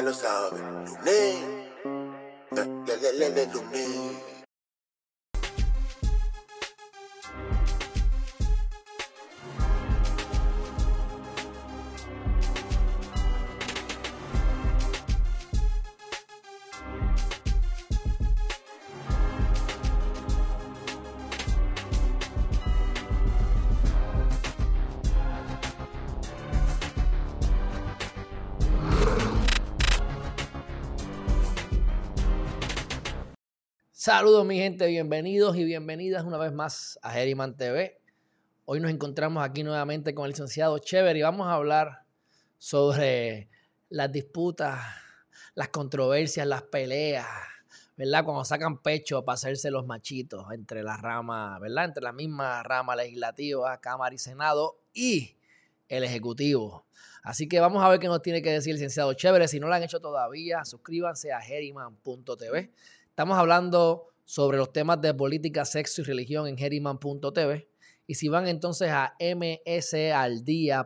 ya lo sabes. Lunes, le, le, le, le, lunes. Saludos mi gente, bienvenidos y bienvenidas una vez más a Geriman TV. Hoy nos encontramos aquí nuevamente con el licenciado Chever y vamos a hablar sobre las disputas, las controversias, las peleas, ¿verdad? Cuando sacan pecho para hacerse los machitos entre las ramas, ¿verdad? Entre la misma rama legislativa, Cámara y Senado y el Ejecutivo. Así que vamos a ver qué nos tiene que decir el licenciado Chévere. Si no lo han hecho todavía, suscríbanse a geriman.tv. Estamos hablando sobre los temas de política, sexo y religión en geriman.tv. Y si van entonces a msaldia.com,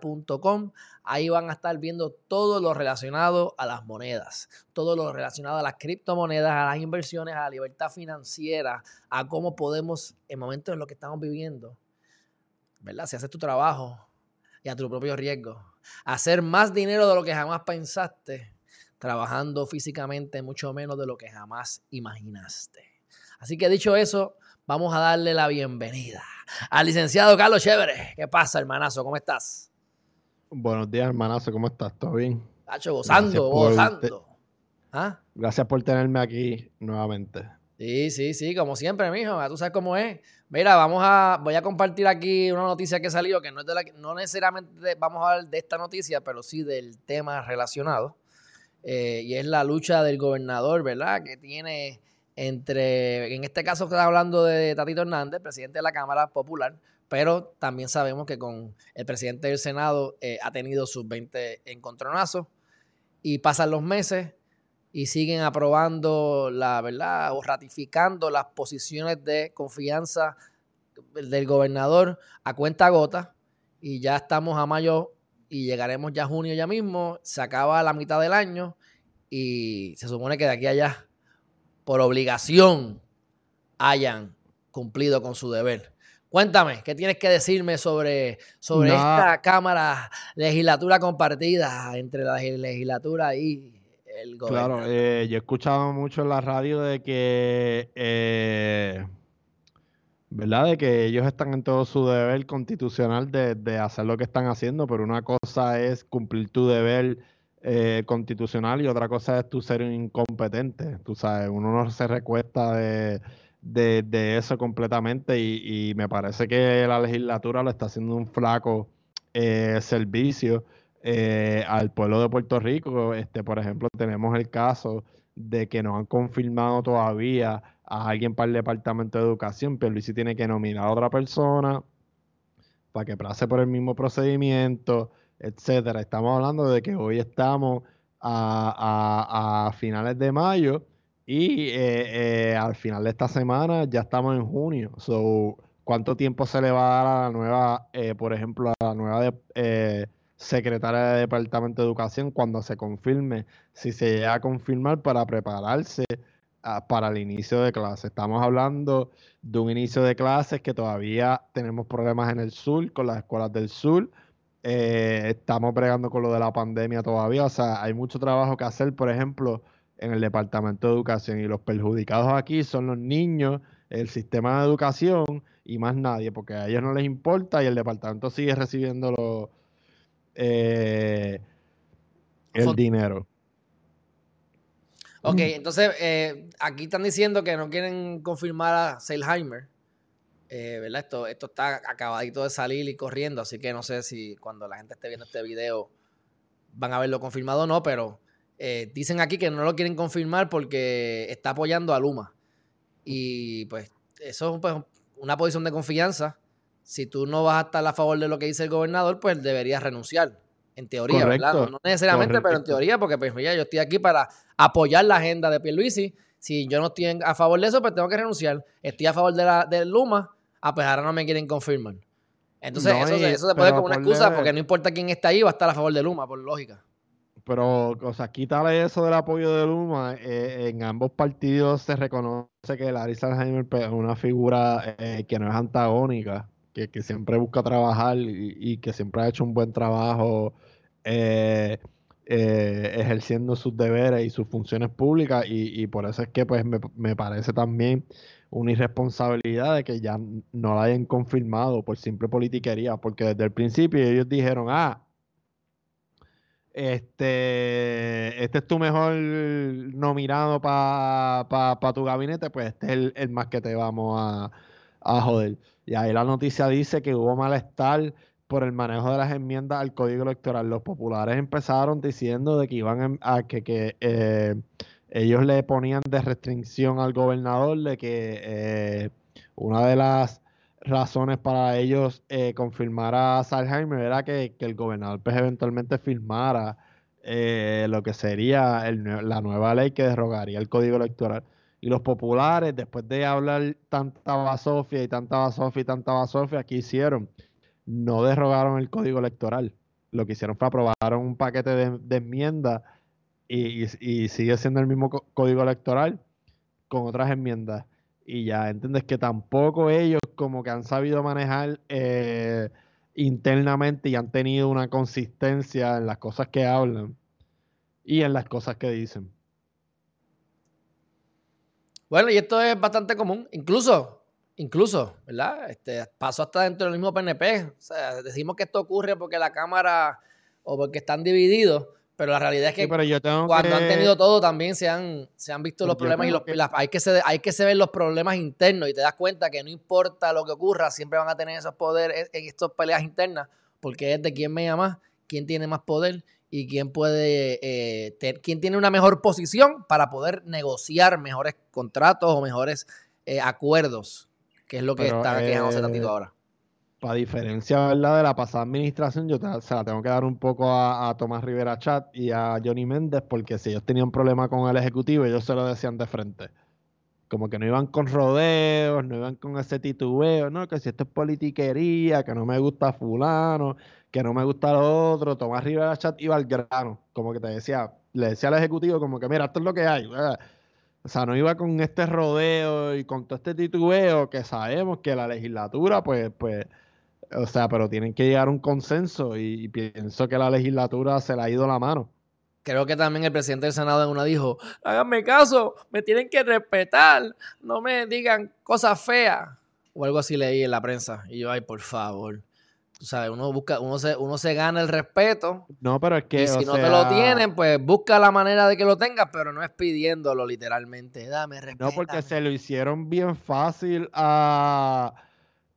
ahí van a estar viendo todo lo relacionado a las monedas, todo lo relacionado a las criptomonedas, a las inversiones, a la libertad financiera, a cómo podemos, en momentos en los que estamos viviendo, ¿verdad? Si haces tu trabajo y a tu propio riesgo, hacer más dinero de lo que jamás pensaste trabajando físicamente mucho menos de lo que jamás imaginaste. Así que dicho eso, vamos a darle la bienvenida al licenciado Carlos Chévere. ¿Qué pasa, hermanazo? ¿Cómo estás? Buenos días, hermanazo. ¿Cómo estás? ¿Todo bien? Tacho, gozando, gozando. ¿Ah? Gracias por tenerme aquí nuevamente. Sí, sí, sí, como siempre, mijo. Tú sabes cómo es. Mira, vamos a, voy a compartir aquí una noticia que salió, que no es de la, no necesariamente vamos a hablar de esta noticia, pero sí del tema relacionado. Eh, y es la lucha del gobernador, ¿verdad? Que tiene entre, en este caso está hablando de Tatito Hernández, presidente de la Cámara Popular, pero también sabemos que con el presidente del Senado eh, ha tenido sus 20 encontronazos y pasan los meses y siguen aprobando la verdad o ratificando las posiciones de confianza del gobernador a cuenta gota y ya estamos a mayo y llegaremos ya a junio ya mismo, se acaba la mitad del año y se supone que de aquí a allá, por obligación, hayan cumplido con su deber. Cuéntame, ¿qué tienes que decirme sobre, sobre esta Cámara Legislatura compartida entre la legislatura y el gobierno? Claro, eh, yo he escuchado mucho en la radio de que eh, ¿verdad? De que ellos están en todo su deber constitucional de, hacer lo que están haciendo, pero una cosa es cumplir tu deber eh, constitucional y otra cosa es tú ser incompetente. Tú sabes, uno no se recuesta de, eso completamente y, me parece que la legislatura lo está haciendo un flaco eh, servicio eh, al pueblo de Puerto Rico. Este, por ejemplo, tenemos el caso de que no han confirmado todavía a alguien para el Departamento de Educación, pero Luis tiene que nominar a otra persona para que pase por el mismo procedimiento, etcétera. Estamos hablando de que hoy estamos a, finales de mayo y eh, eh, al final de esta semana ya estamos en junio. So, ¿Cuánto tiempo se le va a dar a la nueva, eh, por ejemplo, a la nueva secretaria de Departamento de Educación cuando se confirme, si se llega a confirmar para prepararse para el inicio de clases. Estamos hablando de un inicio de clases que todavía tenemos problemas en el sur, con las escuelas del sur. Eh, estamos bregando con lo de la pandemia todavía. O sea, hay mucho trabajo que hacer, por ejemplo, en el Departamento de Educación. Y los perjudicados aquí son los niños, el sistema de educación y más nadie, porque a ellos no les importa y el departamento sigue recibiendo eh, el dinero. Ok, entonces eh, aquí están diciendo que no quieren confirmar a Seilheimer. Eh, ¿verdad? Esto, esto está acabadito de salir y corriendo, así que no sé si cuando la gente esté viendo este video van a verlo confirmado o no, pero eh, dicen aquí que no lo quieren confirmar porque está apoyando a Luma. Y pues eso es pues, una posición de confianza. Si tú no vas a estar a favor de lo que dice el gobernador, pues deberías renunciar. En teoría, ¿verdad? No, necesariamente, pero en teoría, porque pues ya yo estoy aquí para apoyar la agenda de Pierluisi. Si yo no estoy a favor de eso, pues tengo que renunciar. Estoy a favor de, la, de Luma, ah, pues ahora no me quieren confirmar. Entonces, eso, se puede como una excusa porque no importa quién está ahí, va a estar a favor de Luma, por lógica. pero, o sea, quítale eso del apoyo de Luma. eh, en ambos partidos se reconoce que Larry Sanheimer pues, es una figura eh, que no es antagónica, que, siempre busca trabajar y, que siempre ha hecho un buen trabajo eh, eh, ejerciendo sus deberes y sus funciones públicas. Y, y por eso es que pues, me, me parece también una irresponsabilidad de que ya no la hayan confirmado por simple politiquería, porque desde el principio ellos dijeron, ah, este, este es tu mejor nominado para pa, pa tu gabinete, pues este es el, el más que te vamos a, a joder. Y ahí la noticia dice que hubo malestar por el manejo de las enmiendas al código electoral. Los populares empezaron diciendo de que iban a que, que eh, ellos le ponían de restricción al gobernador de que eh, una de las razones para ellos eh, confirmar a Salheimer era que, que el gobernador pues eventualmente firmara eh, lo que sería la nueva ley que derrogaría el código electoral. Y los populares, después de hablar tanta basofia y tanta basofia y tanta basofia, ¿qué hicieron? No derrogaron el código electoral. Lo que hicieron fue aprobaron un paquete de, enmiendas y, sigue siendo el mismo código electoral con otras enmiendas. Y ya entiendes que tampoco ellos como que han sabido manejar eh, internamente y han tenido una consistencia en las cosas que hablan y en las cosas que dicen. Bueno, y esto es bastante común, incluso, incluso, ¿verdad? Este, pasó hasta dentro del mismo PNP. O sea, decimos que esto ocurre porque la Cámara o porque están divididos, pero la realidad es que Sí, cuando han tenido todo también se han, se han visto los Yo problemas y los, que- las- hay, que se, hay que se ver los problemas internos y te das cuenta que no importa lo que ocurra, siempre van a tener esos poderes en estas peleas internas, porque es de quién me más, quién tiene más poder y quién puede, eh, quién tiene una mejor posición para poder negociar mejores contratos o mejores eh, acuerdos, que es lo que está quejándose eh, tantito ahora. Para diferencia ¿verdad? de la pasada administración, yo te- se la tengo que dar un poco a, a Tomás Rivera Chat y a Johnny Méndez, porque si ellos tenían problema con el Ejecutivo, ellos se lo decían de frente. Como que no iban con rodeos, no iban con ese titubeo, no, que si esto es politiquería, que no me gusta fulano, que no me gusta lo otro. Tomás Rivera Chat iba al grano, como que te decía, le decía al Ejecutivo como que mira, esto es lo que hay. O sea, no iba con este rodeo y con todo este titubeo que sabemos que la legislatura, pues, pues, o sea, pero tienen que llegar a un consenso y, y pienso que la legislatura se le ha ido la mano. Creo que también el presidente del Senado en una dijo, háganme caso, me tienen que respetar, no me digan cosas feas. O algo así leí en la prensa. Y yo, ay, por favor. Tú sabes, uno busca, uno se, uno se gana el respeto. No, pero es que, y si o no te lo tienen, pues busca la manera de que lo tengas, pero no es pidiéndolo literalmente. Dame respeto. No, porque se lo hicieron bien fácil a,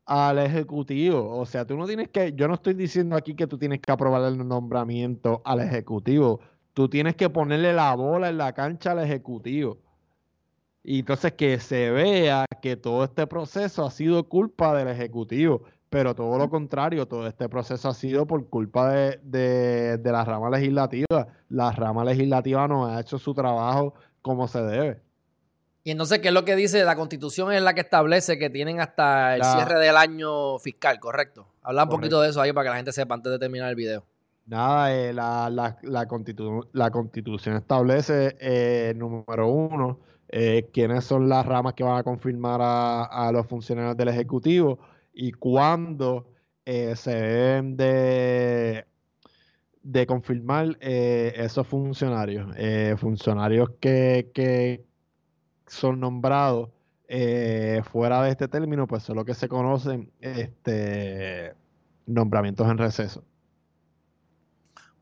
al ejecutivo. O sea, tú no tienes que, yo no estoy diciendo aquí que tú tienes que aprobar el nombramiento al ejecutivo. Tú tienes que ponerle la bola en la cancha al ejecutivo. Y entonces que se vea que todo este proceso ha sido culpa del ejecutivo. Pero todo lo contrario, todo este proceso ha sido por culpa de, de, de la rama legislativa. La rama legislativa no ha hecho su trabajo como se debe. Y entonces, ¿qué es lo que dice? La constitución es la que establece que tienen hasta el La- cierre del año fiscal, ¿correcto? Habla un poquito de eso ahí para que la gente sepa antes de terminar el video. Nada, eh, la, la, la, constitu- la constitución establece, eh, número uno, eh, quiénes son las ramas que van a confirmar a, a los funcionarios del Ejecutivo y cuándo se deben de, de confirmar esos funcionarios. Funcionarios que, que son nombrados fuera de este término, pues son lo que se conocen este, nombramientos en receso.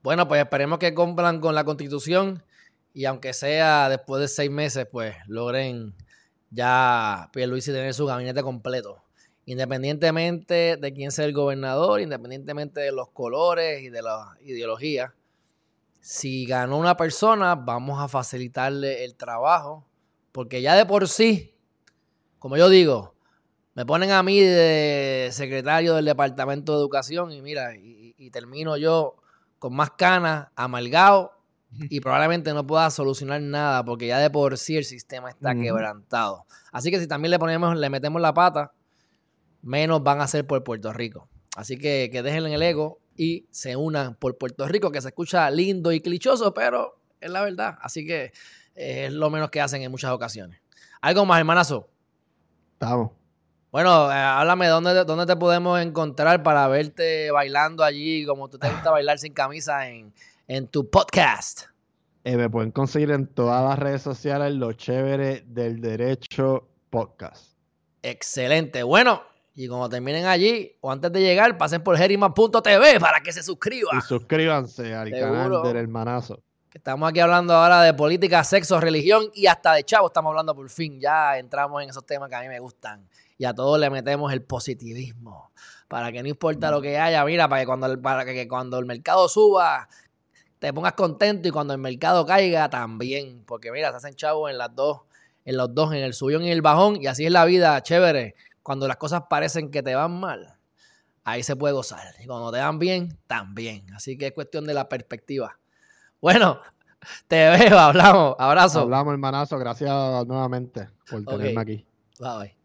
Bueno, pues esperemos que cumplan con la constitución y aunque sea después de seis meses, pues logren ya Pierluisi tener su gabinete completo. Independientemente de quién sea el gobernador, independientemente de los colores y de la ideología, si ganó una persona, vamos a facilitarle el trabajo, porque ya de por sí, como yo digo, me ponen a mí de secretario del Departamento de Educación y mira, y, y termino yo con más canas, amargado y probablemente no pueda solucionar nada porque ya de por sí el sistema está quebrantado. Así que si también le ponemos, le metemos la pata, menos van a ser por Puerto Rico. Así que que dejen el ego y se unan por Puerto Rico, que se escucha lindo y clichoso, pero es la verdad. Así que eh, es lo menos que hacen en muchas ocasiones. ¿Algo más, hermanazo? Estamos. Bueno, eh, háblame, ¿dónde, ¿dónde te podemos encontrar para verte bailando allí, como tú te gusta bailar sin camisa en, en tu podcast? Eh, me pueden conseguir en todas las redes sociales lo chévere del derecho podcast. Excelente. Bueno, y cuando terminen allí o antes de llegar, pasen por geriman.tv para que se Y suscriban. suscríbanse al Seguro. canal del hermanazo. Estamos aquí hablando ahora de política, sexo, religión y hasta de chavo estamos hablando por fin. Ya entramos en esos temas que a mí me gustan. Y a todos le metemos el positivismo. Para que no importa lo que haya, mira, para que cuando para que cuando el mercado suba, te pongas contento y cuando el mercado caiga también. Porque mira, se hacen chavos en las dos, en los dos, en el subión y en el bajón. Y así es la vida, chévere. Cuando las cosas parecen que te van mal, ahí se puede gozar. Y cuando te van bien, también. Así que es cuestión de la perspectiva. Bueno, te veo, hablamos. Abrazo. Hablamos, hermanazo. Gracias nuevamente por Ok. tenerme aquí. Bye, bye.